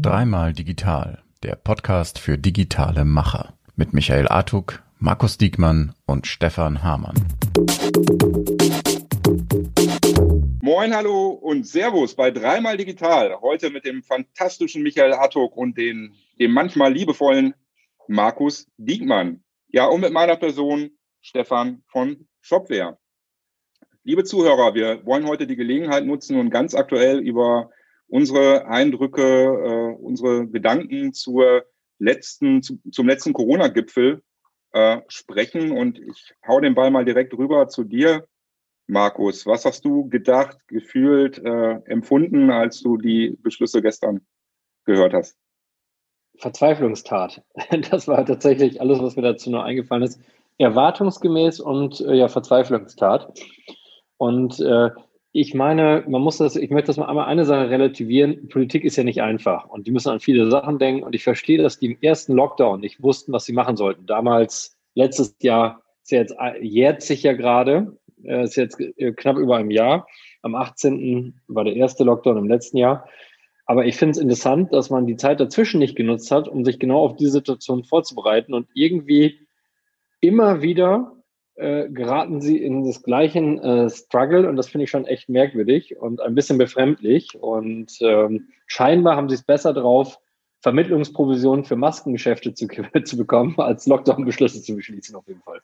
Dreimal Digital, der Podcast für digitale Macher mit Michael Artuk, Markus Diekmann und Stefan Hamann. Moin, hallo und Servus bei Dreimal Digital. Heute mit dem fantastischen Michael Artuk und den, dem manchmal liebevollen Markus Diekmann. Ja, und mit meiner Person Stefan von Shopware. Liebe Zuhörer, wir wollen heute die Gelegenheit nutzen und ganz aktuell über unsere Eindrücke, äh, unsere Gedanken zur letzten, zu, zum letzten Corona-Gipfel äh, sprechen. Und ich hau den Ball mal direkt rüber zu dir, Markus. Was hast du gedacht, gefühlt, äh, empfunden, als du die Beschlüsse gestern gehört hast? Verzweiflungstat. Das war tatsächlich alles, was mir dazu noch eingefallen ist. Erwartungsgemäß und äh, ja, Verzweiflungstat. Und äh, ich meine, man muss das, ich möchte das mal einmal eine Sache relativieren. Politik ist ja nicht einfach und die müssen an viele Sachen denken. Und ich verstehe, dass die im ersten Lockdown nicht wussten, was sie machen sollten. Damals, letztes Jahr, ist ja jetzt, jährt sich ja gerade, äh, ist jetzt äh, knapp über einem Jahr. Am 18. war der erste Lockdown im letzten Jahr. Aber ich finde es interessant, dass man die Zeit dazwischen nicht genutzt hat, um sich genau auf diese Situation vorzubereiten und irgendwie immer wieder äh, geraten sie in das gleiche äh, Struggle und das finde ich schon echt merkwürdig und ein bisschen befremdlich. Und ähm, scheinbar haben sie es besser drauf, Vermittlungsprovisionen für Maskengeschäfte zu, zu bekommen, als Lockdown-Beschlüsse zu beschließen, auf jeden Fall.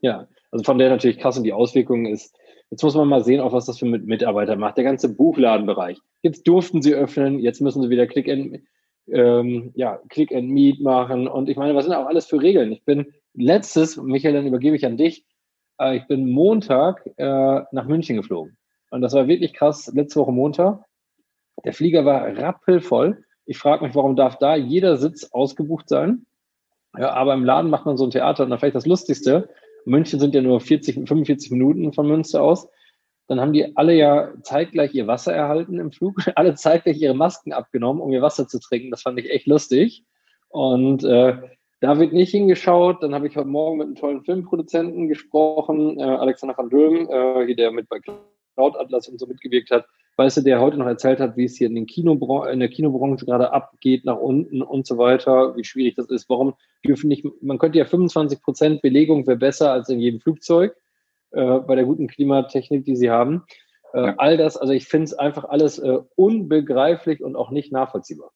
Ja, also von der natürlich krass und die Auswirkungen ist, jetzt muss man mal sehen, auch was das für mit Mitarbeiter macht. Der ganze Buchladenbereich. Jetzt durften sie öffnen, jetzt müssen sie wieder Click and, ähm, ja, Click and Meet machen. Und ich meine, was sind auch alles für Regeln? Ich bin letztes, Michael, dann übergebe ich an dich. Äh, ich bin Montag äh, nach München geflogen. Und das war wirklich krass, letzte Woche Montag. Der Flieger war rappelvoll. Ich frage mich, warum darf da jeder Sitz ausgebucht sein? Ja, aber im Laden macht man so ein Theater und dann vielleicht das Lustigste. München sind ja nur 40, 45 Minuten von Münster aus. Dann haben die alle ja zeitgleich ihr Wasser erhalten im Flug, alle zeitgleich ihre Masken abgenommen, um ihr Wasser zu trinken. Das fand ich echt lustig. Und äh, da wird nicht hingeschaut. Dann habe ich heute Morgen mit einem tollen Filmproduzenten gesprochen, äh, Alexander van Döhm, äh, hier, der mit bei Cloud Atlas und so mitgewirkt hat. Weißt du, der heute noch erzählt hat, wie es hier in, den Kino in der Kinobranche gerade abgeht, nach unten und so weiter, wie schwierig das ist. Warum dürfen nicht, man könnte ja 25 Prozent Belegung wäre besser als in jedem Flugzeug äh, bei der guten Klimatechnik, die sie haben. Äh, ja. All das, also ich finde es einfach alles äh, unbegreiflich und auch nicht nachvollziehbar.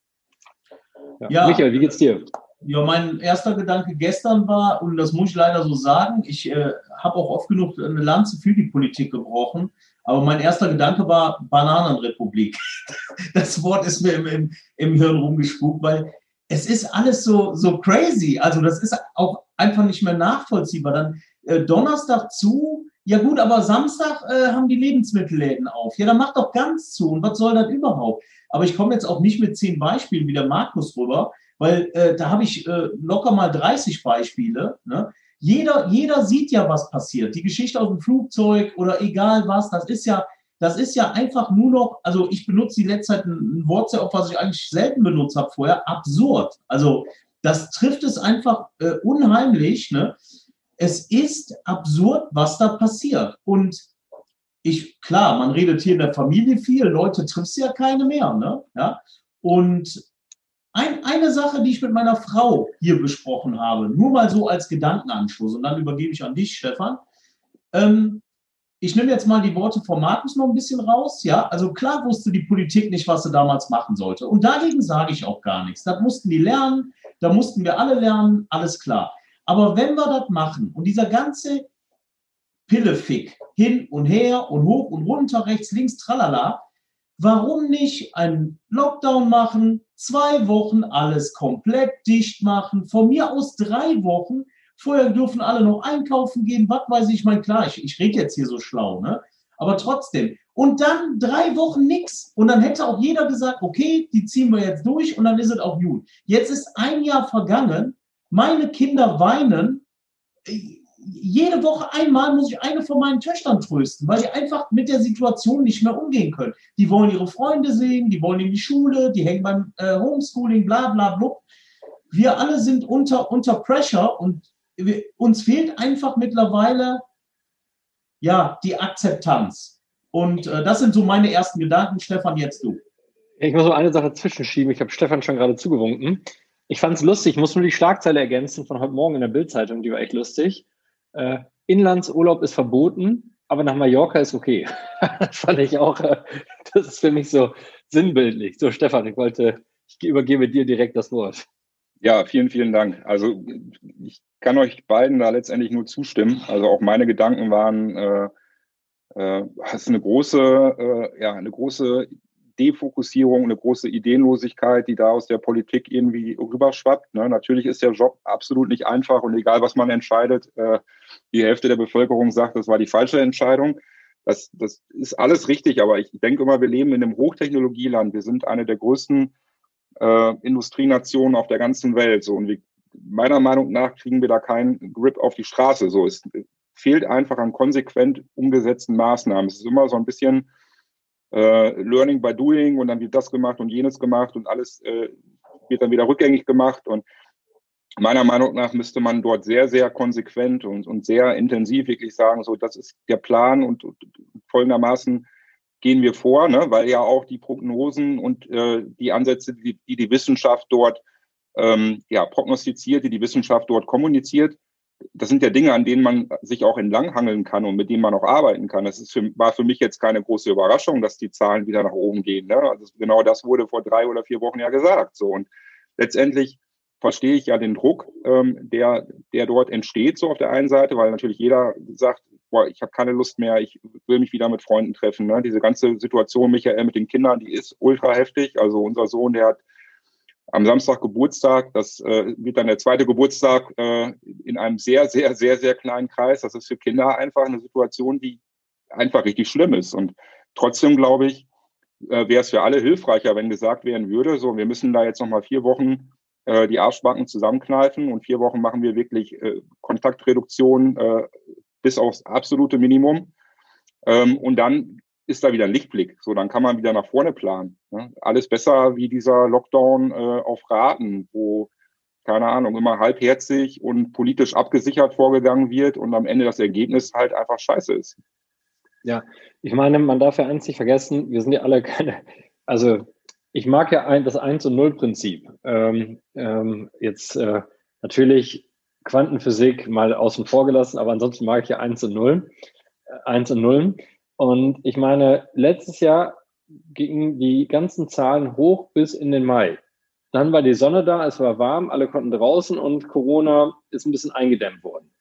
Ja. ja. Michael, wie geht's dir? Ja, mein erster Gedanke gestern war, und das muss ich leider so sagen, ich äh, habe auch oft genug eine Lanze für die Politik gebrochen, aber mein erster Gedanke war Bananenrepublik. Das Wort ist mir im, im, im Hirn rumgespukt, weil es ist alles so, so crazy. Also das ist auch einfach nicht mehr nachvollziehbar. Dann äh, Donnerstag zu, ja gut, aber Samstag äh, haben die Lebensmittelläden auf. Ja, dann macht doch ganz zu. Und was soll das überhaupt? Aber ich komme jetzt auch nicht mit zehn Beispielen wie der Markus rüber, weil äh, da habe ich äh, locker mal 30 Beispiele. Ne? Jeder, jeder sieht ja, was passiert. Die Geschichte aus dem Flugzeug oder egal was, das ist ja, das ist ja einfach nur noch, also ich benutze die letzte Zeit ein Wort was ich eigentlich selten benutzt habe vorher, absurd. Also das trifft es einfach äh, unheimlich. Ne? Es ist absurd, was da passiert. Und ich, klar, man redet hier in der Familie viel, Leute triffst ja keine mehr. Ne? Ja? Und ein, eine Sache, die ich mit meiner Frau hier besprochen habe, nur mal so als Gedankenanschluss, und dann übergebe ich an dich, Stefan. Ähm, ich nehme jetzt mal die Worte von Markus noch ein bisschen raus. Ja, also klar wusste die Politik nicht, was sie damals machen sollte. Und dagegen sage ich auch gar nichts. Das mussten die lernen, da mussten wir alle lernen, alles klar. Aber wenn wir das machen und dieser ganze Pillefick hin und her und hoch und runter, rechts, links, tralala, warum nicht einen Lockdown machen, zwei Wochen alles komplett dicht machen, von mir aus drei Wochen. Vorher dürfen alle noch einkaufen gehen, was weiß ich, mein klar, ich, ich rede jetzt hier so schlau, ne? Aber trotzdem. Und dann drei Wochen nichts. Und dann hätte auch jeder gesagt, okay, die ziehen wir jetzt durch und dann ist es auch gut. Jetzt ist ein Jahr vergangen, meine Kinder weinen jede Woche einmal muss ich eine von meinen Töchtern trösten, weil die einfach mit der Situation nicht mehr umgehen können. Die wollen ihre Freunde sehen, die wollen in die Schule, die hängen beim äh, Homeschooling, bla bla bla. Wir alle sind unter, unter Pressure und wir, uns fehlt einfach mittlerweile ja die Akzeptanz. Und äh, das sind so meine ersten Gedanken. Stefan, jetzt du. Ich muss nur eine Sache zwischenschieben. Ich habe Stefan schon gerade zugewunken. Ich fand es lustig. Ich muss nur die Schlagzeile ergänzen von heute Morgen in der Bildzeitung. Die war echt lustig. Äh, Inlandsurlaub ist verboten, aber nach Mallorca ist okay. das fand ich auch. Äh, das ist für mich so sinnbildlich. So, Stefan, ich wollte, ich übergebe dir direkt das Wort. Ja, vielen, vielen Dank. Also ich kann euch beiden da letztendlich nur zustimmen. Also auch meine Gedanken waren, äh, äh, hast eine große, äh, ja, eine große Defokussierung, eine große Ideenlosigkeit, die da aus der Politik irgendwie rüberschwappt. Ne? Natürlich ist der Job absolut nicht einfach und egal, was man entscheidet, äh, die Hälfte der Bevölkerung sagt, das war die falsche Entscheidung. Das, das ist alles richtig, aber ich denke immer, wir leben in einem Hochtechnologieland. Wir sind eine der größten äh, Industrienationen auf der ganzen Welt. So, und wir, meiner Meinung nach kriegen wir da keinen Grip auf die Straße. So, es fehlt einfach an konsequent umgesetzten Maßnahmen. Es ist immer so ein bisschen äh, Learning by Doing und dann wird das gemacht und jenes gemacht und alles äh, wird dann wieder rückgängig gemacht. Und meiner Meinung nach müsste man dort sehr, sehr konsequent und, und sehr intensiv wirklich sagen, so, das ist der Plan und, und folgendermaßen gehen wir vor, ne? weil ja auch die Prognosen und äh, die Ansätze, die, die die Wissenschaft dort ähm, ja, prognostiziert, die die Wissenschaft dort kommuniziert, das sind ja Dinge, an denen man sich auch entlanghangeln kann und mit denen man auch arbeiten kann. Das ist für, war für mich jetzt keine große Überraschung, dass die Zahlen wieder nach oben gehen. Ne? Also genau das wurde vor drei oder vier Wochen ja gesagt. So und letztendlich verstehe ich ja den Druck, ähm, der der dort entsteht so auf der einen Seite, weil natürlich jeder sagt, boah, ich habe keine Lust mehr, ich will mich wieder mit Freunden treffen. Ne? Diese ganze Situation, Michael, mit den Kindern, die ist ultra heftig. Also unser Sohn, der hat am Samstag Geburtstag. Das äh, wird dann der zweite Geburtstag äh, in einem sehr, sehr, sehr, sehr kleinen Kreis. Das ist für Kinder einfach eine Situation, die einfach richtig schlimm ist. Und trotzdem glaube ich, äh, wäre es für alle hilfreicher, wenn gesagt werden würde, so, wir müssen da jetzt nochmal vier Wochen äh, die Arschbacken zusammenkneifen und vier Wochen machen wir wirklich äh, Kontaktreduktion äh, bis aufs absolute Minimum. Ähm, und dann ist da wieder ein Lichtblick. So, dann kann man wieder nach vorne planen. Ne? Alles besser wie dieser Lockdown äh, auf Raten, wo, keine Ahnung, immer halbherzig und politisch abgesichert vorgegangen wird und am Ende das Ergebnis halt einfach scheiße ist. Ja, ich meine, man darf ja eins nicht vergessen, wir sind ja alle keine, also ich mag ja ein, das 1 und 0 Prinzip. Ähm, ähm, jetzt äh, natürlich Quantenphysik mal außen vor gelassen, aber ansonsten mag ich ja 1 und 0. 1 und 0. Und ich meine, letztes Jahr gingen die ganzen Zahlen hoch bis in den Mai. Dann war die Sonne da, es war warm, alle konnten draußen und Corona ist ein bisschen eingedämmt worden.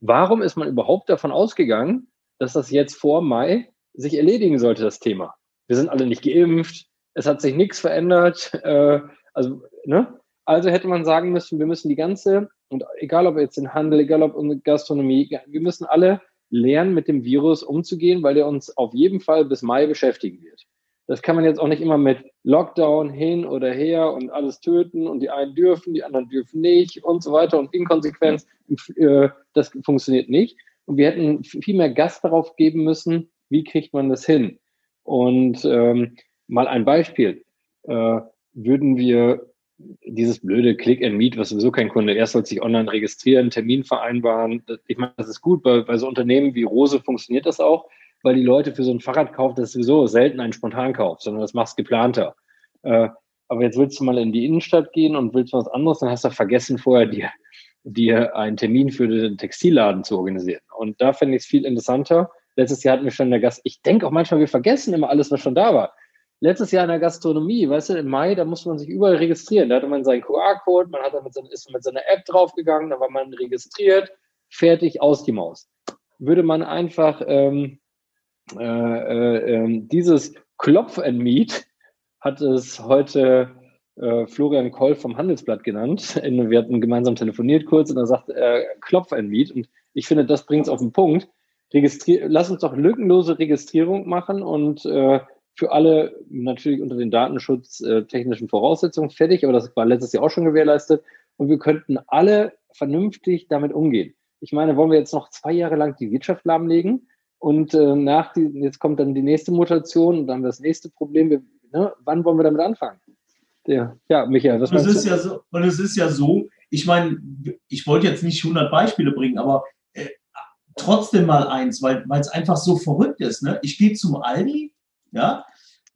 Warum ist man überhaupt davon ausgegangen, dass das jetzt vor Mai sich erledigen sollte, das Thema? Wir sind alle nicht geimpft, es hat sich nichts verändert. Äh, also, ne? also hätte man sagen müssen, wir müssen die ganze, und egal ob jetzt in Handel, egal ob in Gastronomie, wir müssen alle lernen, mit dem Virus umzugehen, weil der uns auf jeden Fall bis Mai beschäftigen wird. Das kann man jetzt auch nicht immer mit Lockdown hin oder her und alles töten und die einen dürfen, die anderen dürfen nicht und so weiter und Inkonsequenz. Äh, das funktioniert nicht. Und wir hätten viel mehr Gas darauf geben müssen, wie kriegt man das hin? Und ähm, mal ein Beispiel. Äh, würden wir dieses blöde Click and Meet, was sowieso kein Kunde, erst soll sich online registrieren, Termin vereinbaren. Ich meine, das ist gut, bei, bei so Unternehmen wie Rose funktioniert das auch, weil die Leute für so ein Fahrradkauf, das ist sowieso selten ein Spontankauf, sondern das machst geplanter. Äh, aber jetzt willst du mal in die Innenstadt gehen und willst was anderes, dann hast du vergessen, vorher dir, dir einen Termin für den Textilladen zu organisieren. Und da finde ich es viel interessanter. Letztes Jahr hatten wir schon der Gast, ich denke auch manchmal, wir vergessen immer alles, was schon da war letztes Jahr in der Gastronomie, weißt du, im Mai, da musste man sich überall registrieren. Da hatte man seinen QR-Code, man hat dann mit seine, ist mit seiner App draufgegangen, da war man registriert, fertig, aus die Maus. Würde man einfach ähm, äh, äh, ähm, dieses Klopf and Meet, hat es heute äh, Florian Koll vom Handelsblatt genannt. wir hatten gemeinsam telefoniert kurz und er sagt äh, Klopf and Meet. Und ich finde, das bringt es auf den Punkt. Registrier Lass uns doch lückenlose Registrierung machen und äh, für alle natürlich unter den datenschutztechnischen Voraussetzungen fertig, aber das war letztes Jahr auch schon gewährleistet. Und wir könnten alle vernünftig damit umgehen. Ich meine, wollen wir jetzt noch zwei Jahre lang die Wirtschaft lahmlegen und äh, nach die, jetzt kommt dann die nächste Mutation und dann das nächste Problem. Wir, ne, wann wollen wir damit anfangen? Der, ja, Michael, was meinst ist du? Ja so, und es ist ja so, ich meine, ich wollte jetzt nicht 100 Beispiele bringen, aber äh, trotzdem mal eins, weil es einfach so verrückt ist. Ne? Ich gehe zum Aldi, ja,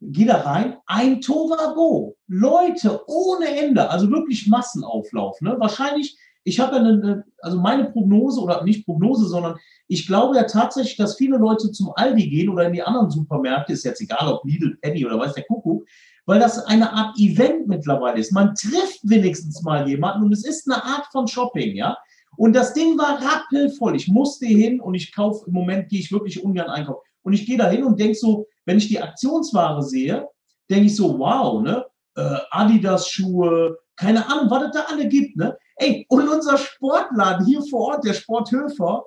gehe da rein, ein Tovago, Leute ohne Ende, also wirklich Massenauflauf. Ne? Wahrscheinlich, ich habe eine, also meine Prognose oder nicht Prognose, sondern ich glaube ja tatsächlich, dass viele Leute zum Aldi gehen oder in die anderen Supermärkte, ist jetzt egal, ob Lidl, Penny oder weiß der Kuckuck, weil das eine Art Event mittlerweile ist. Man trifft wenigstens mal jemanden und es ist eine Art von Shopping, ja. Und das Ding war rappelvoll. Ich musste hin und ich kaufe, im Moment gehe ich wirklich ungern einkaufen. Und ich gehe da hin und denke so, wenn ich die Aktionsware sehe, denke ich so, wow, ne? Äh, Adidas-Schuhe, keine Ahnung, was es da alle gibt, ne? Ey, und unser Sportladen hier vor Ort, der Sporthöfer,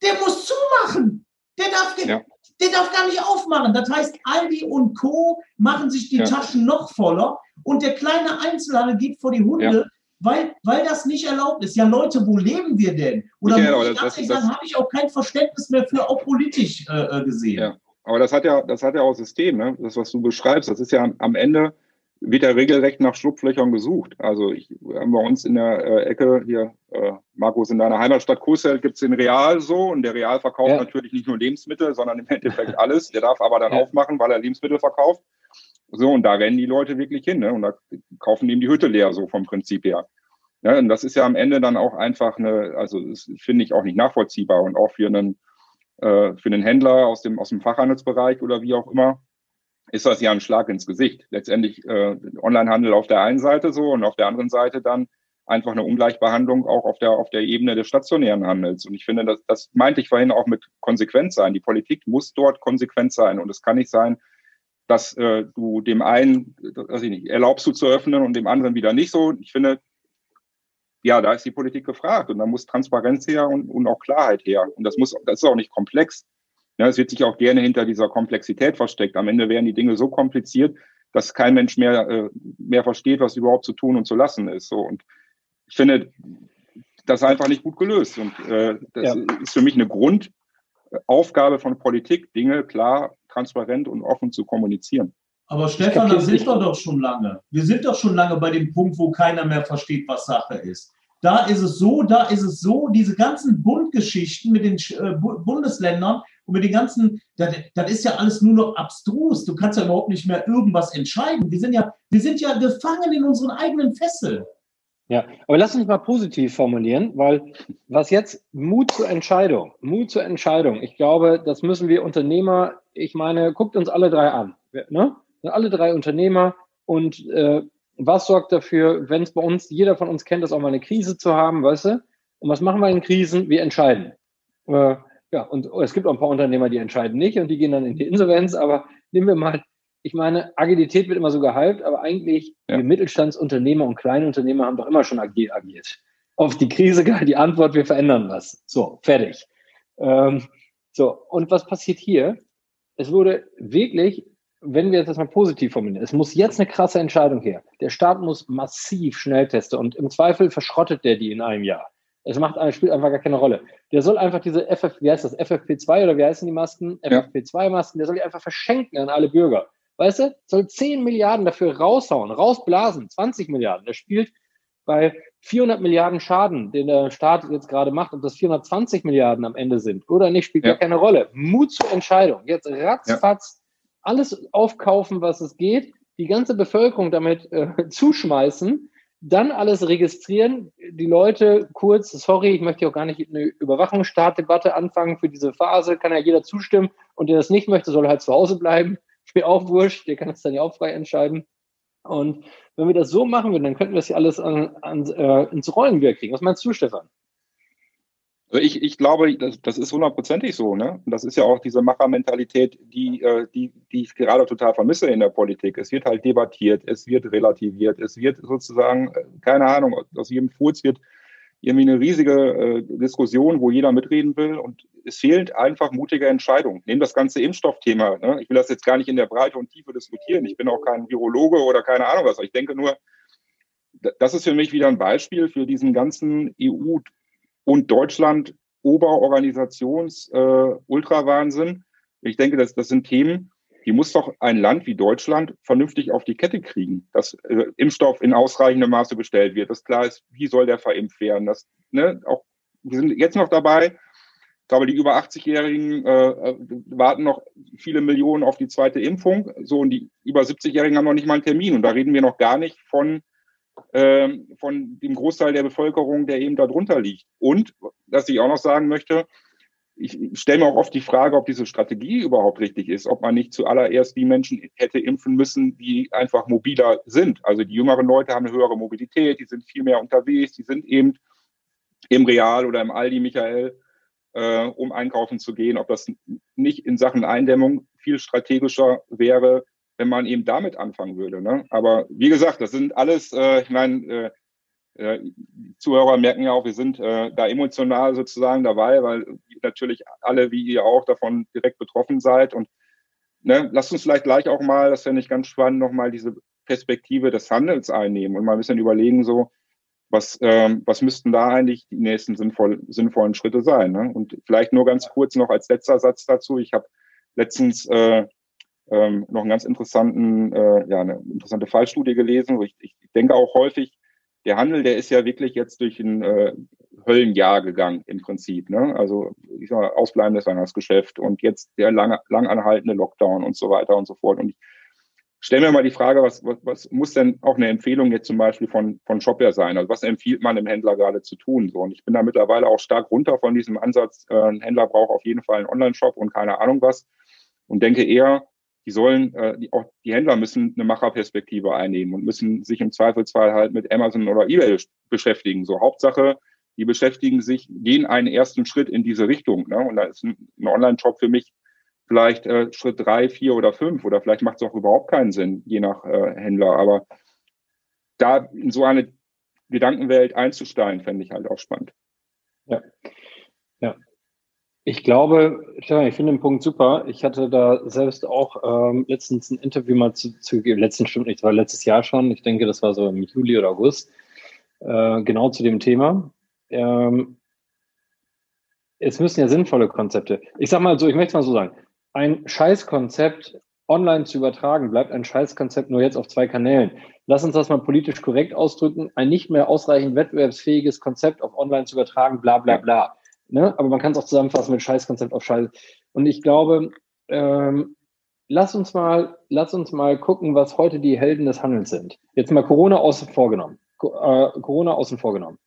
der muss zumachen. Der darf, ja. der darf gar nicht aufmachen. Das heißt, Aldi und Co. machen sich die ja. Taschen noch voller und der kleine Einzelhandel geht vor die Hunde, ja weil, weil das nicht erlaubt ist. Ja, Leute, wo leben wir denn? Oder ja, muss ich ganz ehrlich sagen, habe ich auch kein Verständnis mehr für, auch politisch äh, äh, gesehen. Aber das hat ja, das hat ja auch System, ne? Das, was du beschreibst, das ist ja am Ende wird ja regelrecht nach Schlupflöchern gesucht. Also ich, haben bei uns in der äh, Ecke hier, äh, Markus, in deiner Heimatstadt Kusel gibt es den Real so und der Real verkauft ja. natürlich nicht nur Lebensmittel, sondern im Endeffekt alles. Der darf aber dann ja. aufmachen, weil er Lebensmittel verkauft. So, und da rennen die Leute wirklich hin, ne? Und da kaufen die ihm die Hütte leer, so vom Prinzip her. Ja, und das ist ja am Ende dann auch einfach eine, also das finde ich auch nicht nachvollziehbar und auch für einen, äh, für einen Händler aus dem, aus dem Fachhandelsbereich oder wie auch immer, ist das ja ein Schlag ins Gesicht. Letztendlich äh, Onlinehandel auf der einen Seite so und auf der anderen Seite dann einfach eine Ungleichbehandlung auch auf der, auf der Ebene des stationären Handels. Und ich finde, das, das meinte ich vorhin auch mit Konsequenz sein. Die Politik muss dort konsequent sein. Und es kann nicht sein, dass äh, du dem einen, weiß ich nicht, erlaubst du zu öffnen und dem anderen wieder nicht so. Ich finde, ja, da ist die Politik gefragt und da muss Transparenz her und, und auch Klarheit her. Und das muss, das ist auch nicht komplex. Ja, es wird sich auch gerne hinter dieser Komplexität versteckt. Am Ende werden die Dinge so kompliziert, dass kein Mensch mehr, äh, mehr versteht, was überhaupt zu tun und zu lassen ist. So. Und ich finde, das ist einfach nicht gut gelöst. Und äh, das ja. ist für mich eine Grundaufgabe von Politik, Dinge klar, transparent und offen zu kommunizieren. Aber Stefan, da sind wir doch schon lange. Wir sind doch schon lange bei dem Punkt, wo keiner mehr versteht, was Sache ist. Da ist es so, da ist es so, diese ganzen Bundgeschichten mit den äh, Bundesländern und mit den ganzen, das, das, ist ja alles nur noch abstrus. Du kannst ja überhaupt nicht mehr irgendwas entscheiden. Wir sind ja, wir sind ja gefangen in unseren eigenen Fesseln. Ja, aber lass uns mal positiv formulieren, weil was jetzt Mut zur Entscheidung, Mut zur Entscheidung. Ich glaube, das müssen wir Unternehmer, ich meine, guckt uns alle drei an. Ne? Sind alle drei Unternehmer und äh, was sorgt dafür, wenn es bei uns, jeder von uns kennt das auch mal eine Krise zu haben, weißt du? Und was machen wir in Krisen? Wir entscheiden. Äh, ja, und es gibt auch ein paar Unternehmer, die entscheiden nicht und die gehen dann in die Insolvenz, aber nehmen wir mal, ich meine, Agilität wird immer so gehypt, aber eigentlich ja. die Mittelstandsunternehmer und Kleinunternehmer haben doch immer schon agil agiert. Auf die Krise gar die Antwort, wir verändern was. So, fertig. Ähm, so, und was passiert hier? Es wurde wirklich wenn wir jetzt das mal positiv formulieren, es muss jetzt eine krasse Entscheidung her. Der Staat muss massiv Schnellteste und im Zweifel verschrottet der die in einem Jahr. Es macht, spielt einfach gar keine Rolle. Der soll einfach diese FF, wie heißt das, FFP2 oder wie heißen die Masken? FFP2-Masken, der soll die einfach verschenken an alle Bürger. Weißt du, soll 10 Milliarden dafür raushauen, rausblasen, 20 Milliarden. Der spielt bei 400 Milliarden Schaden, den der Staat jetzt gerade macht, ob das 420 Milliarden am Ende sind oder nicht, spielt ja, gar keine Rolle. Mut zur Entscheidung. Jetzt ratzfatz alles aufkaufen, was es geht, die ganze Bevölkerung damit äh, zuschmeißen, dann alles registrieren, die Leute kurz, sorry, ich möchte auch gar nicht eine Überwachungsstartdebatte anfangen für diese Phase, kann ja jeder zustimmen und der das nicht möchte, soll halt zu Hause bleiben. Ist mir auch wurscht, der kann das dann ja auch frei entscheiden. Und wenn wir das so machen würden, dann könnten wir das ja alles an, an, äh, ins Rollen wieder kriegen. Was meinst du, Stefan? Also ich, ich glaube, das, das ist hundertprozentig so. Ne? Und das ist ja auch diese Machermentalität, die, äh, die, die ich gerade total vermisse in der Politik. Es wird halt debattiert, es wird relativiert, es wird sozusagen, äh, keine Ahnung, aus jedem Furz wird irgendwie eine riesige äh, Diskussion, wo jeder mitreden will. Und es fehlt einfach mutige Entscheidungen. Nehmen das ganze Impfstoffthema. Ne? Ich will das jetzt gar nicht in der Breite und Tiefe diskutieren. Ich bin auch kein Virologe oder keine Ahnung was. Ich denke nur, das ist für mich wieder ein Beispiel für diesen ganzen EU und Deutschland Oberorganisations äh. Ich denke, das, das sind Themen, die muss doch ein Land wie Deutschland vernünftig auf die Kette kriegen, dass äh, Impfstoff in ausreichendem Maße bestellt wird, dass klar ist, wie soll der verimpft werden. Das, ne, auch, wir sind jetzt noch dabei, glaube, die über 80-Jährigen äh, warten noch viele Millionen auf die zweite Impfung. So, und die über 70-Jährigen haben noch nicht mal einen Termin. Und da reden wir noch gar nicht von, ähm, von dem Großteil der Bevölkerung, der eben darunter liegt. Und, was ich auch noch sagen möchte, ich stelle mir auch oft die Frage, ob diese Strategie überhaupt richtig ist, ob man nicht zuallererst die Menschen hätte impfen müssen, die einfach mobiler sind. Also die jüngeren Leute haben eine höhere Mobilität, die sind viel mehr unterwegs, die sind eben im Real oder im Aldi, Michael, äh, um einkaufen zu gehen, ob das nicht in Sachen Eindämmung viel strategischer wäre, wenn man eben damit anfangen würde. Ne? Aber wie gesagt, das sind alles, äh, ich meine, äh, äh, Zuhörer merken ja auch, wir sind äh, da emotional sozusagen dabei, weil natürlich alle, wie ihr auch, davon direkt betroffen seid. Und ne, lasst uns vielleicht gleich auch mal, das fände ich ganz spannend, nochmal diese Perspektive des Handels einnehmen und mal ein bisschen überlegen, so, was, ähm, was müssten da eigentlich die nächsten sinnvoll, sinnvollen Schritte sein? Ne? Und vielleicht nur ganz kurz noch als letzter Satz dazu. Ich habe letztens äh, ähm, noch einen ganz interessanten, äh, ja, eine interessante Fallstudie gelesen, ich, ich denke auch häufig, der Handel, der ist ja wirklich jetzt durch ein äh, Höllenjahr gegangen im Prinzip. Ne? Also ich sag mal, ausbleibendes Weihnachtsgeschäft und jetzt der lange, lang anhaltende Lockdown und so weiter und so fort. Und ich stelle mir mal die Frage, was, was, was muss denn auch eine Empfehlung jetzt zum Beispiel von, von Shopware sein? Also was empfiehlt man dem Händler gerade zu tun? So, und ich bin da mittlerweile auch stark runter von diesem Ansatz, äh, ein Händler braucht auf jeden Fall einen Online-Shop und keine Ahnung was. Und denke eher, die sollen, äh, die, auch die Händler müssen eine Macherperspektive einnehmen und müssen sich im Zweifelsfall halt mit Amazon oder eBay beschäftigen. So Hauptsache, die beschäftigen sich, gehen einen ersten Schritt in diese Richtung. Ne? Und da ist ein, ein Online-Shop für mich vielleicht äh, Schritt drei, vier oder fünf oder vielleicht macht es auch überhaupt keinen Sinn, je nach äh, Händler. Aber da in so eine Gedankenwelt einzusteigen, fände ich halt auch spannend. Ja, ja. Ich glaube, ich finde den Punkt super. Ich hatte da selbst auch ähm, letztens ein Interview mal zu, zu letzten stimmt nicht, war letztes Jahr schon. Ich denke, das war so im Juli oder August, äh, genau zu dem Thema. Ähm, es müssen ja sinnvolle Konzepte. Ich sag mal so, ich möchte es mal so sagen ein Scheißkonzept online zu übertragen, bleibt ein Scheißkonzept nur jetzt auf zwei Kanälen. Lass uns das mal politisch korrekt ausdrücken. Ein nicht mehr ausreichend wettbewerbsfähiges Konzept auf online zu übertragen, bla bla bla. Ne? Aber man kann es auch zusammenfassen mit Scheißkonzept auf Scheiß. Und ich glaube, ähm, lass uns mal, lass uns mal gucken, was heute die Helden des Handels sind. Jetzt mal Corona außen vorgenommen. Äh, Corona außen vorgenommen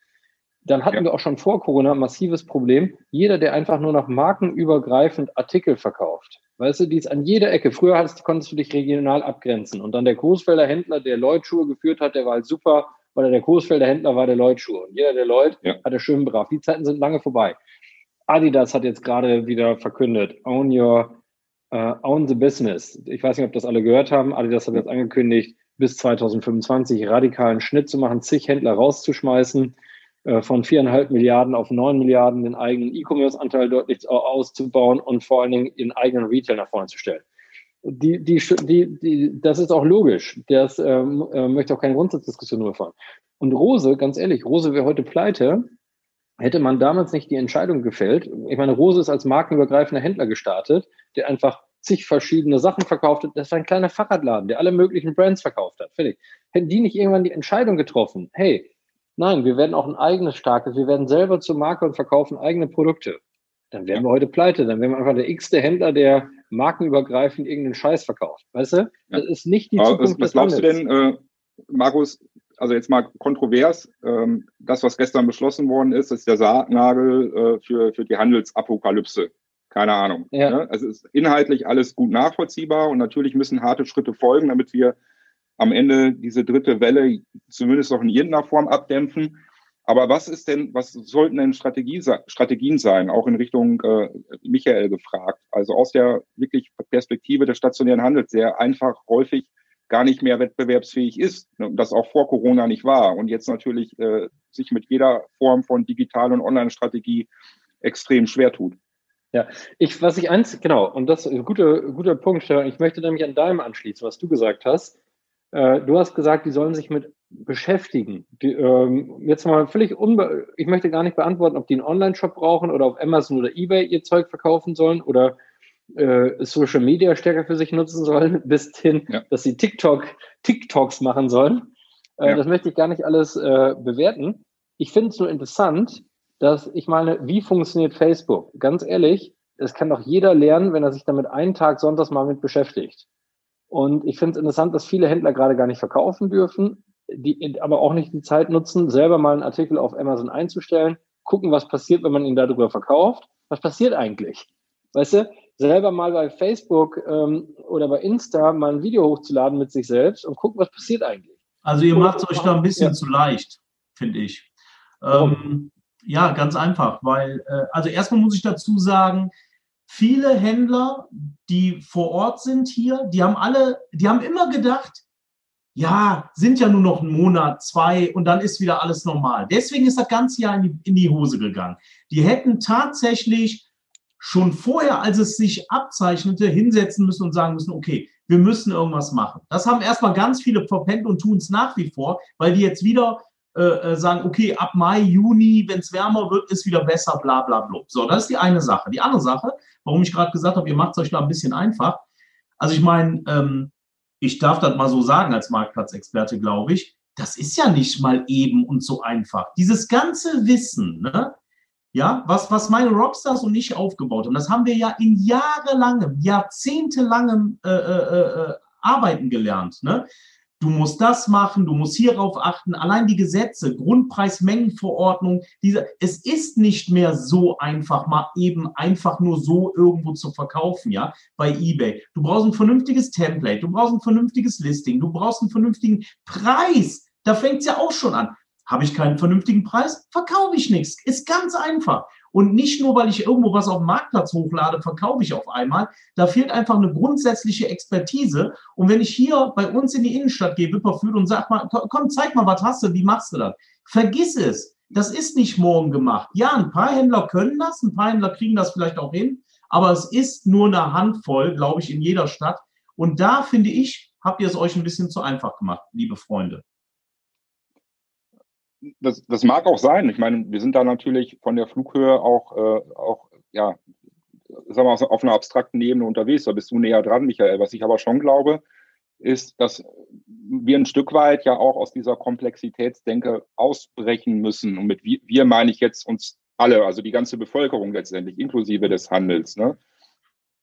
dann hatten ja. wir auch schon vor Corona ein massives Problem. Jeder, der einfach nur noch markenübergreifend Artikel verkauft, weißt du, die ist an jeder Ecke. Früher hast, konntest du dich regional abgrenzen. Und dann der Coesfelder Händler, der Lloyd-Schuhe geführt hat, der war halt super, weil der Coesfelder Händler war der Lloyd-Schuhe. Und jeder, der Lloyd, ja. hatte schön brav. Die Zeiten sind lange vorbei. Adidas hat jetzt gerade wieder verkündet, own your, uh, own the business. Ich weiß nicht, ob das alle gehört haben. Adidas hat jetzt angekündigt, bis 2025 radikalen Schnitt zu machen, zig Händler rauszuschmeißen äh, von viereinhalb Milliarden auf neun Milliarden den eigenen E-Commerce-Anteil deutlich auszubauen und vor allen Dingen ihren eigenen Retail nach vorne zu stellen. Die, die, die, die, das ist auch logisch. Das ähm, äh, möchte auch keine Grundsatzdiskussion nur fahren. Und Rose, ganz ehrlich, Rose wäre heute pleite, hätte man damals nicht die Entscheidung gefällt. Ich meine, Rose ist als markenübergreifender Händler gestartet, der einfach zig verschiedene Sachen verkauft hat. Das war ein kleiner Fahrradladen, der alle möglichen Brands verkauft hat. Fertig. Hätten die nicht irgendwann die Entscheidung getroffen, hey, Nein, wir werden auch ein eigenes starkes, wir werden selber zur Marke und verkaufen eigene Produkte. Dann wären wir heute pleite, dann wären wir einfach der x-te Händler, der markenübergreifend irgendeinen Scheiß verkauft. Weißt du? Das ist nicht die Aber Zukunft was, was glaubst du denn, äh, Markus, also jetzt mal kontrovers, ähm, das, was gestern beschlossen worden ist, ist der Sargnagel äh, für, für die Handelsapokalypse. Keine Ahnung. Ja. Ne? Also es ist inhaltlich alles gut nachvollziehbar und natürlich müssen harte Schritte folgen, damit wir am Ende diese dritte Welle zumindest noch in irgendeiner Form abdämpfen. Aber was ist denn, was sollten denn Strategie, Strategien sein, auch in Richtung äh, Michael gefragt? Also aus der wirklich Perspektive des stationären Handels, der einfach häufig gar nicht mehr wettbewerbsfähig ist, ne, das auch vor Corona nicht war und jetzt natürlich äh, sich mit jeder Form von Digital- und Online-Strategie extrem schwer tut. Ja, ich, was ich eins, genau, und das ist ein guter, guter Punkt, ich möchte nämlich an deinem anschließen, was du gesagt hast. Äh, du hast gesagt, die sollen sich mit beschäftigen. Die, ähm, jetzt mal völlig unbe ich möchte gar nicht beantworten, ob die einen Online-Shop brauchen oder auf Amazon oder eBay ihr Zeug verkaufen sollen oder äh, Social Media stärker für sich nutzen sollen, bis hin, ja. dass sie TikTok, TikToks machen sollen. Äh, ja. Das möchte ich gar nicht alles äh, bewerten. Ich finde es nur interessant, dass ich meine, wie funktioniert Facebook? Ganz ehrlich, es kann doch jeder lernen, wenn er sich damit einen Tag sonntags mal mit beschäftigt. Und ich finde es interessant, dass viele Händler gerade gar nicht verkaufen dürfen, die aber auch nicht die Zeit nutzen, selber mal einen Artikel auf Amazon einzustellen, gucken, was passiert, wenn man ihn darüber verkauft. Was passiert eigentlich? Weißt du, selber mal bei Facebook ähm, oder bei Insta mal ein Video hochzuladen mit sich selbst und gucken, was passiert eigentlich. Also ihr macht es euch da ein bisschen ja. zu leicht, finde ich. Ähm, ja, ganz einfach, weil, äh, also erstmal muss ich dazu sagen, viele Händler, die vor Ort sind hier, die haben alle, die haben immer gedacht, ja, sind ja nur noch ein Monat, zwei und dann ist wieder alles normal. Deswegen ist das ganze Jahr in die, in die Hose gegangen. Die hätten tatsächlich schon vorher, als es sich abzeichnete, hinsetzen müssen und sagen müssen, okay, wir müssen irgendwas machen. Das haben erstmal ganz viele verpennt und tun es nach wie vor, weil die jetzt wieder äh, äh sagen, okay, ab Mai, Juni, wenn es wärmer wird, ist wieder besser, bla bla bla. So, das ist die eine Sache. Die andere Sache, warum ich gerade gesagt habe, ihr macht es euch da ein bisschen einfach. Also ich meine, ähm, ich darf das mal so sagen als Marktplatzexperte, glaube ich, das ist ja nicht mal eben und so einfach. Dieses ganze Wissen, ne, ja, was, was meine Rockstars und ich aufgebaut haben, das haben wir ja in jahrelangem, jahrzehntelangem äh, äh, äh, Arbeiten gelernt. Ne? Du musst das machen, du musst hierauf achten. Allein die Gesetze, Grundpreismengenverordnung, diese, es ist nicht mehr so einfach, mal eben einfach nur so irgendwo zu verkaufen, ja, bei eBay. Du brauchst ein vernünftiges Template, du brauchst ein vernünftiges Listing, du brauchst einen vernünftigen Preis. Da fängt es ja auch schon an. Habe ich keinen vernünftigen Preis, verkaufe ich nichts. Ist ganz einfach. Und nicht nur, weil ich irgendwo was auf dem Marktplatz hochlade, verkaufe ich auf einmal. Da fehlt einfach eine grundsätzliche Expertise. Und wenn ich hier bei uns in die Innenstadt gehe, Wipperfürth, und sag mal, komm, zeig mal, was hast du, wie machst du das? Vergiss es. Das ist nicht morgen gemacht. Ja, ein paar Händler können das, ein paar Händler kriegen das vielleicht auch hin, aber es ist nur eine Handvoll, glaube ich, in jeder Stadt. Und da finde ich, habt ihr es euch ein bisschen zu einfach gemacht, liebe Freunde das, das mag auch sein. Ich meine, wir sind da natürlich von der Flughöhe auch, äh, auch ja, sagen wir mal, auf einer abstrakten Ebene unterwegs. Da bist du näher dran, Michael. Was ich aber schon glaube, ist, dass wir ein Stück weit ja auch aus dieser Komplexitätsdenke ausbrechen müssen. Und mit wir, wir meine ich jetzt uns alle, also die ganze Bevölkerung letztendlich, inklusive des Handels. Ne?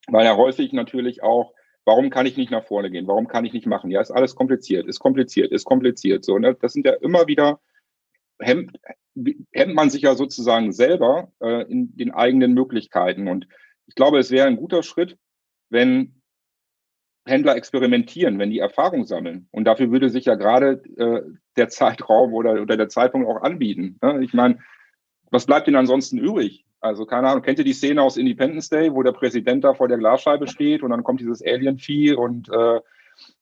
Weil ja häufig natürlich auch Warum kann ich nicht nach vorne gehen? Warum kann ich nicht machen? Ja, ist alles kompliziert, ist kompliziert, ist kompliziert. So, ne? Das sind ja immer wieder hemmt, hemmt man sich ja sozusagen selber äh, in den eigenen Möglichkeiten. Und ich glaube, es wäre ein guter Schritt, wenn Händler experimentieren, wenn die Erfahrung sammeln. Und dafür würde sich ja gerade äh, der Zeitraum oder, oder der Zeitpunkt auch anbieten. Ne? Ich meine, was bleibt denn ansonsten übrig? Also keine Ahnung, kennt ihr die Szene aus Independence Day, wo der Präsident da vor der Glasscheibe steht und dann kommt dieses Alien-Vieh und äh,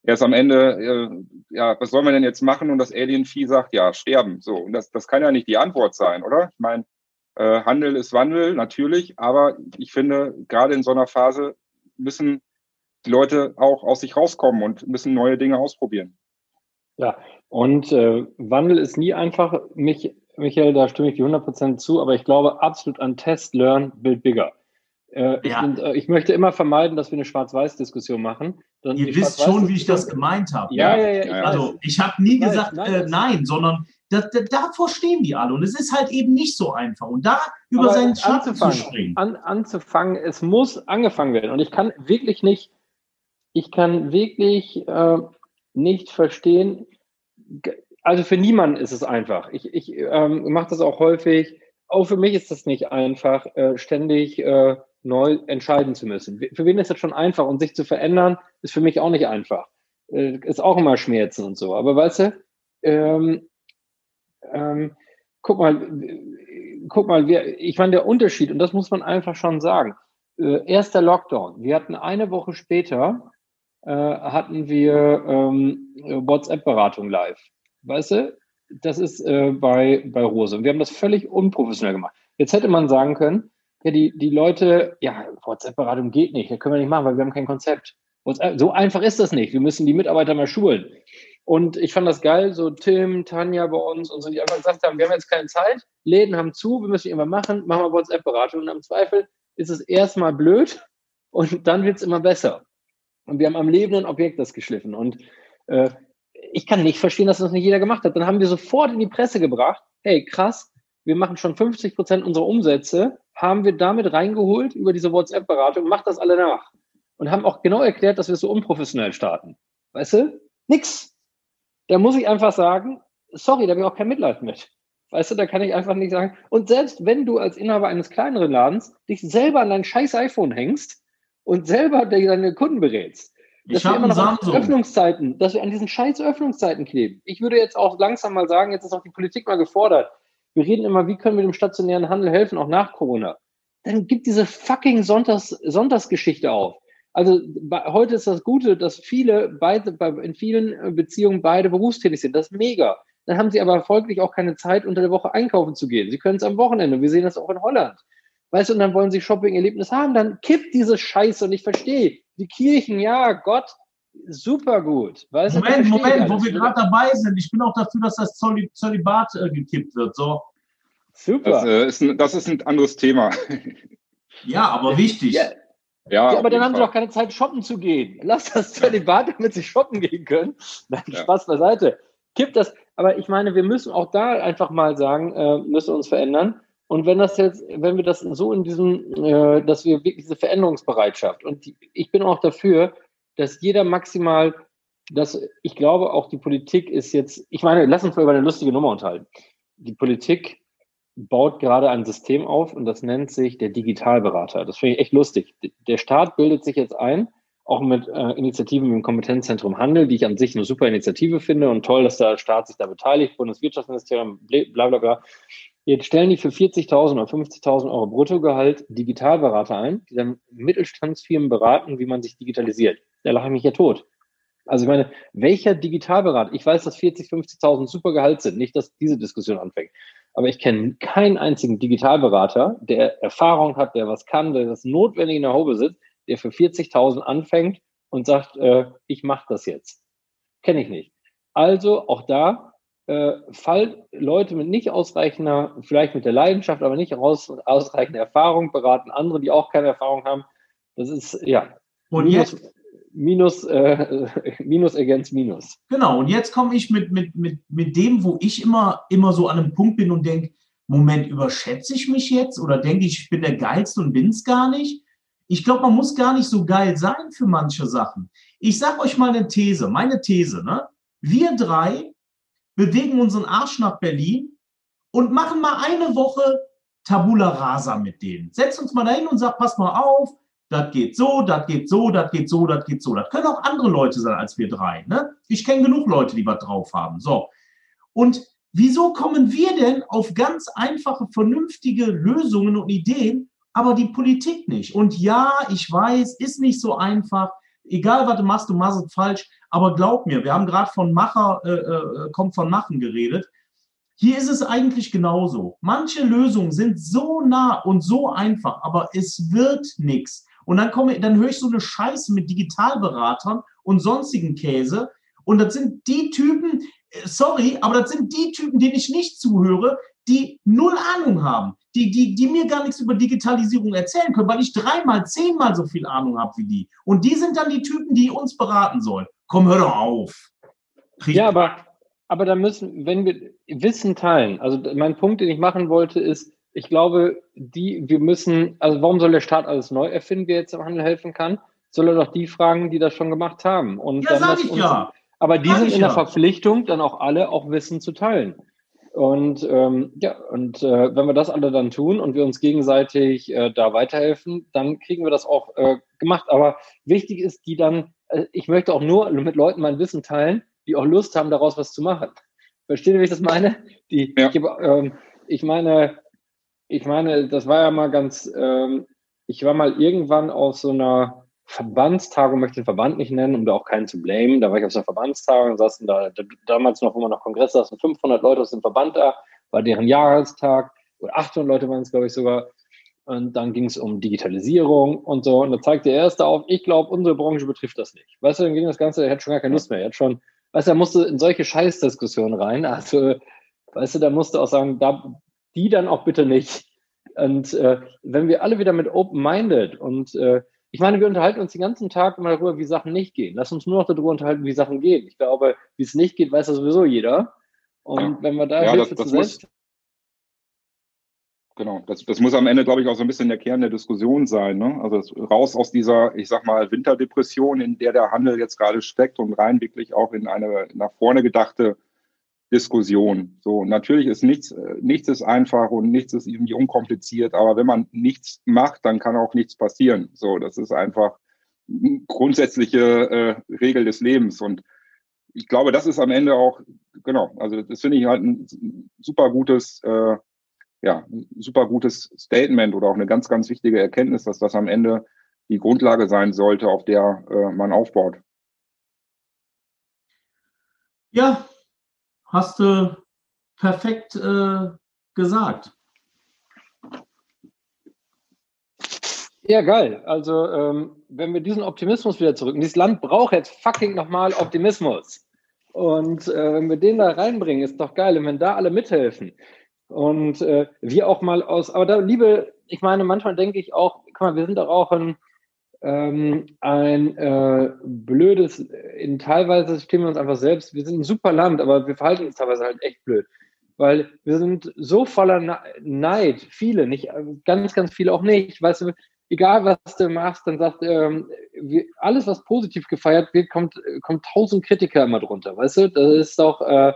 erst am Ende, äh, ja, was sollen wir denn jetzt machen? Und das Alien-Vieh sagt, ja, sterben. So, und das, das kann ja nicht die Antwort sein, oder? Ich meine, äh, Handel ist Wandel, natürlich, aber ich finde, gerade in so einer Phase müssen die Leute auch aus sich rauskommen und müssen neue Dinge ausprobieren. Ja, und äh, Wandel ist nie einfach. Mich, Michael, da stimme ich dir 100% zu, aber ich glaube absolut an Test, Learn, Build Bigger. Äh, ja. ich, äh, ich, möchte immer vermeiden, dass wir eine Schwarz-Weiß-Diskussion machen. Ihr wisst schon, wie ich das gemeint habe. Ja, ja, ja. ja also ich habe nie nein, gesagt nein, äh, nein sondern da, da, davor stehen die alle. Und es ist halt eben nicht so einfach. Und da über seinen Schatten zu springen. An, anzufangen, es muss angefangen werden. Und ich kann wirklich nicht, ich kann wirklich äh, nicht verstehen, also für niemanden ist es einfach. Ich, ich ähm, mache das auch häufig. Auch für mich ist das nicht einfach, äh, ständig äh, neu entscheiden zu müssen. Für wen ist das schon einfach? Und sich zu verändern, ist für mich auch nicht einfach. Äh, ist auch immer Schmerzen und so. Aber weißt du, ähm, ähm, guck mal, guck mal, wir, ich meine, der Unterschied, und das muss man einfach schon sagen, äh, erster Lockdown. Wir hatten eine Woche später, äh, hatten wir ähm, WhatsApp-Beratung live. Weißt du, das ist äh, bei, bei Rose. Und wir haben das völlig unprofessionell gemacht. Jetzt hätte man sagen können, ja, die, die Leute, ja, WhatsApp-Beratung geht nicht, das können wir nicht machen, weil wir haben kein Konzept. So einfach ist das nicht. Wir müssen die Mitarbeiter mal schulen. Und ich fand das geil, so Tim, Tanja bei uns und so, die einfach gesagt haben, wir haben jetzt keine Zeit, Läden haben zu, wir müssen irgendwann machen, machen wir WhatsApp-Beratung. Und im Zweifel ist es erstmal blöd und dann wird es immer besser. Und wir haben am lebenden Objekt das geschliffen. Und äh, ich kann nicht verstehen, dass das nicht jeder gemacht hat. Dann haben wir sofort in die Presse gebracht, hey, krass, wir machen schon 50 Prozent unserer Umsätze, haben wir damit reingeholt über diese WhatsApp-Beratung, macht das alle nach. Und haben auch genau erklärt, dass wir so unprofessionell starten. Weißt du? Nix. Da muss ich einfach sagen, sorry, da habe ich auch kein Mitleid mit. Weißt du, da kann ich einfach nicht sagen. Und selbst wenn du als Inhaber eines kleineren Ladens dich selber an dein scheiß iPhone hängst und selber deine Kunden berätst, dass wir immer noch an Öffnungszeiten, dass wir an diesen scheiß Öffnungszeiten kleben. Ich würde jetzt auch langsam mal sagen, jetzt ist auch die Politik mal gefordert. Wir reden immer, wie können wir dem stationären Handel helfen, auch nach Corona. Dann gibt diese fucking Sonntags, Sonntagsgeschichte auf. Also heute ist das Gute, dass viele beide in vielen Beziehungen beide berufstätig sind. Das ist mega. Dann haben sie aber folglich auch keine Zeit, unter der Woche einkaufen zu gehen. Sie können es am Wochenende. Wir sehen das auch in Holland. Weißt du, und dann wollen sie Shopping-Erlebnis haben. Dann kippt diese Scheiße und ich verstehe. Die Kirchen, ja, Gott, super gut. Weißt Moment, Moment, wo wir gerade dabei sind. Ich bin auch dafür, dass das Zölibat äh, gekippt wird. So. Super. Das, äh, ist ein, das ist ein anderes Thema. Ja, aber wichtig. Ja. Ja, ja aber dann haben Fall. sie doch keine Zeit, shoppen zu gehen. Lass das Zölibat, damit sie shoppen gehen können. Nein, ja. Spaß beiseite. Kippt das. Aber ich meine, wir müssen auch da einfach mal sagen, äh, müssen uns verändern. Und wenn das jetzt, wenn wir das so in diesem, äh, dass wir wirklich diese Veränderungsbereitschaft und die, ich bin auch dafür, dass jeder maximal, dass ich glaube auch die Politik ist jetzt, ich meine, lass uns mal über eine lustige Nummer unterhalten. Die Politik baut gerade ein System auf und das nennt sich der Digitalberater. Das finde ich echt lustig. Der Staat bildet sich jetzt ein, auch mit äh, Initiativen dem Kompetenzzentrum Handel, die ich an sich eine super Initiative finde und toll, dass der Staat sich da beteiligt, Bundeswirtschaftsministerium, bla bla bla. Jetzt stellen die für 40.000 oder 50.000 Euro Bruttogehalt Digitalberater ein, die dann Mittelstandsfirmen beraten, wie man sich digitalisiert. Da lache ich mich ja tot. Also ich meine, welcher Digitalberater, ich weiß, dass 40, 50.000 super Gehalt sind, nicht, dass diese Diskussion anfängt. Aber ich kenne keinen einzigen Digitalberater, der Erfahrung hat, der was kann, der das notwendig in der Haube sitzt, der für 40.000 anfängt und sagt, äh, ich mache das jetzt. Kenne ich nicht. Also auch da, äh, Fall Leute mit nicht ausreichender, vielleicht mit der Leidenschaft, aber nicht aus, ausreichender Erfahrung beraten andere, die auch keine Erfahrung haben. Das ist, ja. Und jetzt? Minus, äh, Minus against Minus. Genau, und jetzt komme ich mit, mit, mit, mit dem, wo ich immer, immer so an einem Punkt bin und denke, Moment, überschätze ich mich jetzt oder denke ich, ich bin der Geilste und bin es gar nicht? Ich glaube, man muss gar nicht so geil sein für manche Sachen. Ich sage euch mal eine These, meine These, ne? Wir drei bewegen unseren Arsch nach Berlin und machen mal eine Woche Tabula Rasa mit denen. Setz uns mal dahin und sag, pass mal auf, das geht so, das geht so, das geht so, das geht so. Das können auch andere Leute sein als wir drei. Ne? Ich kenne genug Leute, die was drauf haben. So. Und wieso kommen wir denn auf ganz einfache, vernünftige Lösungen und Ideen, aber die Politik nicht. Und ja, ich weiß, ist nicht so einfach. Egal, was du machst, du machst es falsch. Aber glaub mir, wir haben gerade von Macher, äh, äh, kommt von Machen geredet. Hier ist es eigentlich genauso. Manche Lösungen sind so nah und so einfach, aber es wird nichts. Und dann komme, dann höre ich so eine Scheiße mit Digitalberatern und sonstigen Käse. Und das sind die Typen, äh, sorry, aber das sind die Typen, denen ich nicht zuhöre, die null Ahnung haben, die, die, die mir gar nichts über Digitalisierung erzählen können, weil ich dreimal, zehnmal so viel Ahnung habe wie die. Und die sind dann die Typen, die uns beraten sollen. Komm, hör doch auf. Krieg ja, aber, aber da müssen, wenn wir Wissen teilen, also mein Punkt, den ich machen wollte, ist, ich glaube, die, wir müssen, also warum soll der Staat alles neu erfinden, wer jetzt im Handel helfen kann? Soll er doch die fragen, die das schon gemacht haben. Und ja, dann sag ich uns, ja. Aber die sag sind in ja. der Verpflichtung, dann auch alle auch Wissen zu teilen. Und ähm, ja, und äh, wenn wir das alle dann tun und wir uns gegenseitig äh, da weiterhelfen, dann kriegen wir das auch äh, gemacht. Aber wichtig ist, die dann, äh, ich möchte auch nur mit Leuten mein Wissen teilen, die auch Lust haben, daraus was zu machen. Versteht ihr, wie ich das meine? Die, ja. ich, ähm, ich meine, ich meine, das war ja mal ganz, ähm, ich war mal irgendwann auf so einer Verbandstagung, möchte den Verband nicht nennen, um da auch keinen zu blamen. Da war ich auf so einer Verbandstagung, saßen da, da damals noch, wo man noch Kongress saßen, 500 Leute aus dem Verband da, war deren Jahrestag, oder 800 Leute waren es, glaube ich, sogar. Und dann ging es um Digitalisierung und so. Und da zeigte er erst auf, ich glaube, unsere Branche betrifft das nicht. Weißt du, dann ging das Ganze, er hat schon gar keine Lust mehr. Er hat schon, weißt du, er musste in solche Scheißdiskussionen rein. Also, weißt du, da musste auch sagen, da die dann auch bitte nicht. Und äh, wenn wir alle wieder mit open-minded und äh, ich meine, wir unterhalten uns den ganzen Tag immer darüber, wie Sachen nicht gehen. Lass uns nur noch darüber unterhalten, wie Sachen gehen. Ich glaube, wie es nicht geht, weiß das sowieso jeder. Und ja. wenn wir da ja, Hilfe das, das muss, Genau, das, das muss am Ende, glaube ich, auch so ein bisschen der Kern der Diskussion sein. Ne? Also raus aus dieser, ich sag mal, Winterdepression, in der der Handel jetzt gerade steckt und rein wirklich auch in eine nach vorne gedachte Diskussion. So, natürlich ist nichts, nichts ist einfach und nichts ist irgendwie unkompliziert, aber wenn man nichts macht, dann kann auch nichts passieren. So, das ist einfach grundsätzliche äh, Regel des Lebens und ich glaube, das ist am Ende auch, genau, also das finde ich halt ein super gutes äh, ja, super gutes Statement oder auch eine ganz, ganz wichtige Erkenntnis, dass das am Ende die Grundlage sein sollte, auf der äh, man aufbaut. Ja, hast du perfekt äh, gesagt. Ja, geil. Also, ähm, wenn wir diesen Optimismus wieder zurück, dieses Land braucht jetzt fucking nochmal Optimismus. Und äh, wenn wir den da reinbringen, ist doch geil. Und wenn da alle mithelfen, und äh, wir auch mal aus, aber da, liebe, ich meine, manchmal denke ich auch, guck mal, wir sind doch auch ein, ähm, ein äh, blödes, in teilweise stehen wir uns einfach selbst, wir sind ein super Land, aber wir verhalten uns teilweise halt echt blöd. Weil wir sind so voller Neid, viele, nicht, ganz, ganz viele auch nicht. Weißt du, egal was du machst, dann sagt, ähm, wir, alles, was positiv gefeiert wird, kommt, kommt tausend Kritiker immer drunter, weißt du? Das ist doch, äh,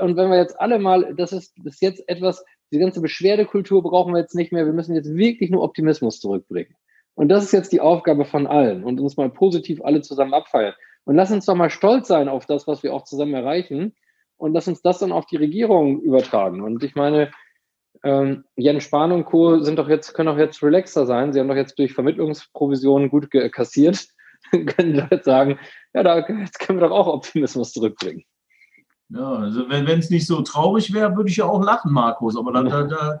und wenn wir jetzt alle mal, das ist, das ist jetzt etwas, die ganze Beschwerdekultur brauchen wir jetzt nicht mehr. Wir müssen jetzt wirklich nur Optimismus zurückbringen. Und das ist jetzt die Aufgabe von allen und uns mal positiv alle zusammen abfeiern. Und lass uns doch mal stolz sein auf das, was wir auch zusammen erreichen. Und lass uns das dann auf die Regierung übertragen. Und ich meine, ähm, Jens Spahn und Co. sind doch jetzt, können doch jetzt relaxer sein. Sie haben doch jetzt durch Vermittlungsprovisionen gut kassiert. können doch jetzt sagen, ja, da, jetzt können wir doch auch Optimismus zurückbringen. Ja, also wenn es nicht so traurig wäre, würde ich ja auch lachen, Markus. Aber da, da, da,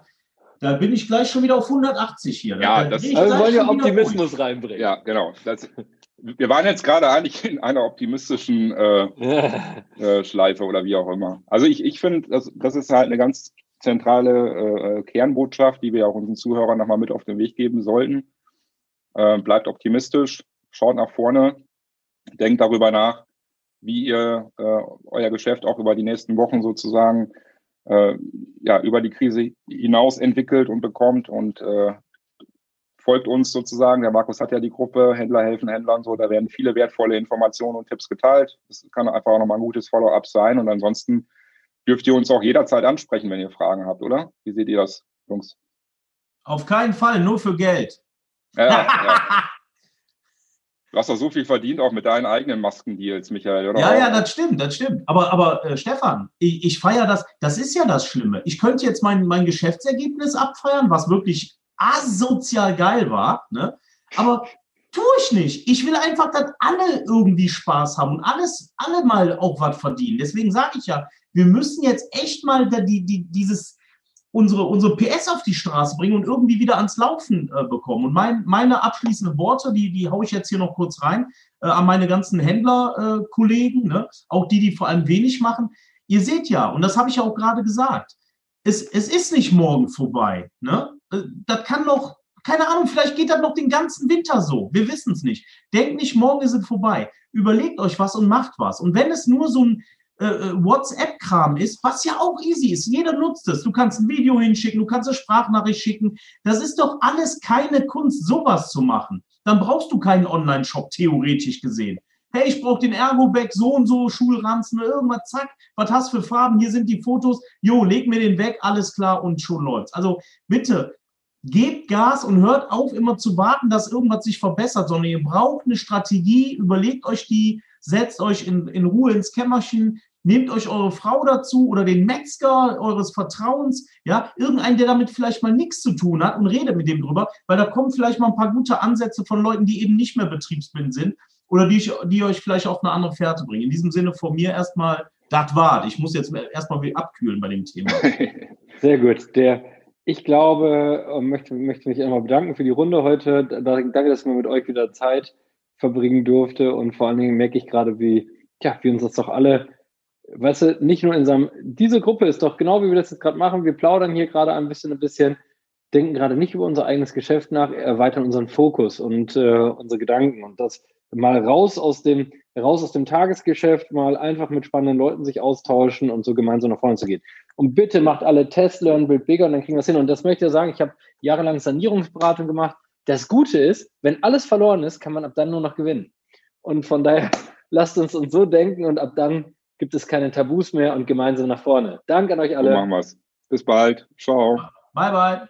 da, bin ich gleich schon wieder auf 180 hier. Ja, das, also wir wollen ja Optimismus reinbringen. Ja, genau. Das, wir waren jetzt gerade eigentlich in einer optimistischen äh, äh, Schleife oder wie auch immer. Also ich, ich finde, das, das ist halt eine ganz zentrale äh, Kernbotschaft, die wir auch unseren Zuhörern nochmal mit auf den Weg geben sollten. Äh, bleibt optimistisch, schaut nach vorne, denkt darüber nach, wie ihr äh, euer Geschäft auch über die nächsten Wochen sozusagen äh, ja, über die Krise hinaus entwickelt und bekommt und äh, folgt uns sozusagen. Der Markus hat ja die Gruppe Händler helfen Händlern so, da werden viele wertvolle Informationen und Tipps geteilt. Das kann einfach auch nochmal ein gutes Follow-up sein und ansonsten dürft ihr uns auch jederzeit ansprechen, wenn ihr Fragen habt, oder? Wie seht ihr das, Jungs? Auf keinen Fall, nur für Geld. Ja, ja. Du hast doch so viel verdient, auch mit deinen eigenen Maskendeals, Michael, oder? Ja, ja, das stimmt, das stimmt. Aber, aber äh, Stefan, ich, ich feiere das, das ist ja das Schlimme. Ich könnte jetzt mein, mein Geschäftsergebnis abfeiern, was wirklich asozial geil war, ne? aber tue ich nicht. Ich will einfach, dass alle irgendwie Spaß haben und alles, alle mal auch was verdienen. Deswegen sage ich ja, wir müssen jetzt echt mal die, die, dieses, unsere, unsere PS auf die Straße bringen und irgendwie wieder ans Laufen äh, bekommen. Und mein, meine abschließenden Worte, die, die haue ich jetzt hier noch kurz rein, äh, an meine ganzen Händlerkollegen, äh, ne? auch die, die vor allem wenig machen. Ihr seht ja, und das habe ich ja auch gerade gesagt, es, es ist nicht morgen vorbei. Ne? Äh, das kann noch, keine Ahnung, vielleicht geht das noch den ganzen Winter so. Wir wissen es nicht. Denkt nicht, morgen ist es vorbei. Überlegt euch was und macht was. Und wenn es nur so ein, äh, äh, WhatsApp-Kram ist, was ja auch easy ist. Jeder nutzt es. Du kannst ein Video hinschicken, du kannst eine Sprachnachricht schicken. Das ist doch alles keine Kunst, sowas zu machen. Dann brauchst du keinen Online-Shop, theoretisch gesehen. Hey, ich brauche den Ergo-Bag, so und so, Schulranzen, irgendwas, zack. Was hast du für Farben? Hier sind die Fotos. Jo, leg mir den weg, alles klar und schon läuft's. Also bitte, gebt Gas und hört auf, immer zu warten, dass irgendwas sich verbessert, sondern ihr braucht eine Strategie, überlegt euch die, setzt euch in, in Ruhe ins Kämmerchen, nehmt euch eure Frau dazu oder den Metzger eures Vertrauens, ja, irgendeinen, der damit vielleicht mal nichts zu tun hat und redet mit dem drüber, weil da kommen vielleicht mal ein paar gute Ansätze von Leuten, die eben nicht mehr betriebsblind sind oder die, die euch vielleicht auf eine andere Fährte bringen. In diesem Sinne von mir erstmal, das war. Ich muss jetzt erstmal abkühlen bei dem Thema. Sehr gut. Der, ich glaube, möchte, möchte mich einmal bedanken für die Runde heute. Danke, dass wir mit euch wieder Zeit verbringen durfte. Und vor allen Dingen merke ich gerade, wie, tja, wie uns das doch alle, weißt du, nicht nur in seinem, diese Gruppe ist doch genau wie wir das jetzt gerade machen. Wir plaudern hier gerade ein bisschen, ein bisschen, denken gerade nicht über unser eigenes Geschäft nach, erweitern unseren Fokus und äh, unsere Gedanken. Und das, mal raus aus dem, raus aus dem Tagesgeschäft, mal einfach mit spannenden Leuten sich austauschen und so gemeinsam nach vorne zu gehen. Und bitte macht alle Tests, Learn, Build Bigger und dann kriegen wir es hin. Und das möchte ich ja sagen, ich habe jahrelang Sanierungsberatung gemacht. Das Gute ist, wenn alles verloren ist, kann man ab dann nur noch gewinnen. Und von daher lasst uns uns so denken und ab dann gibt es keine Tabus mehr und gemeinsam nach vorne. Danke an euch alle. So machen wir's. Bis bald. Ciao. Bye, bye.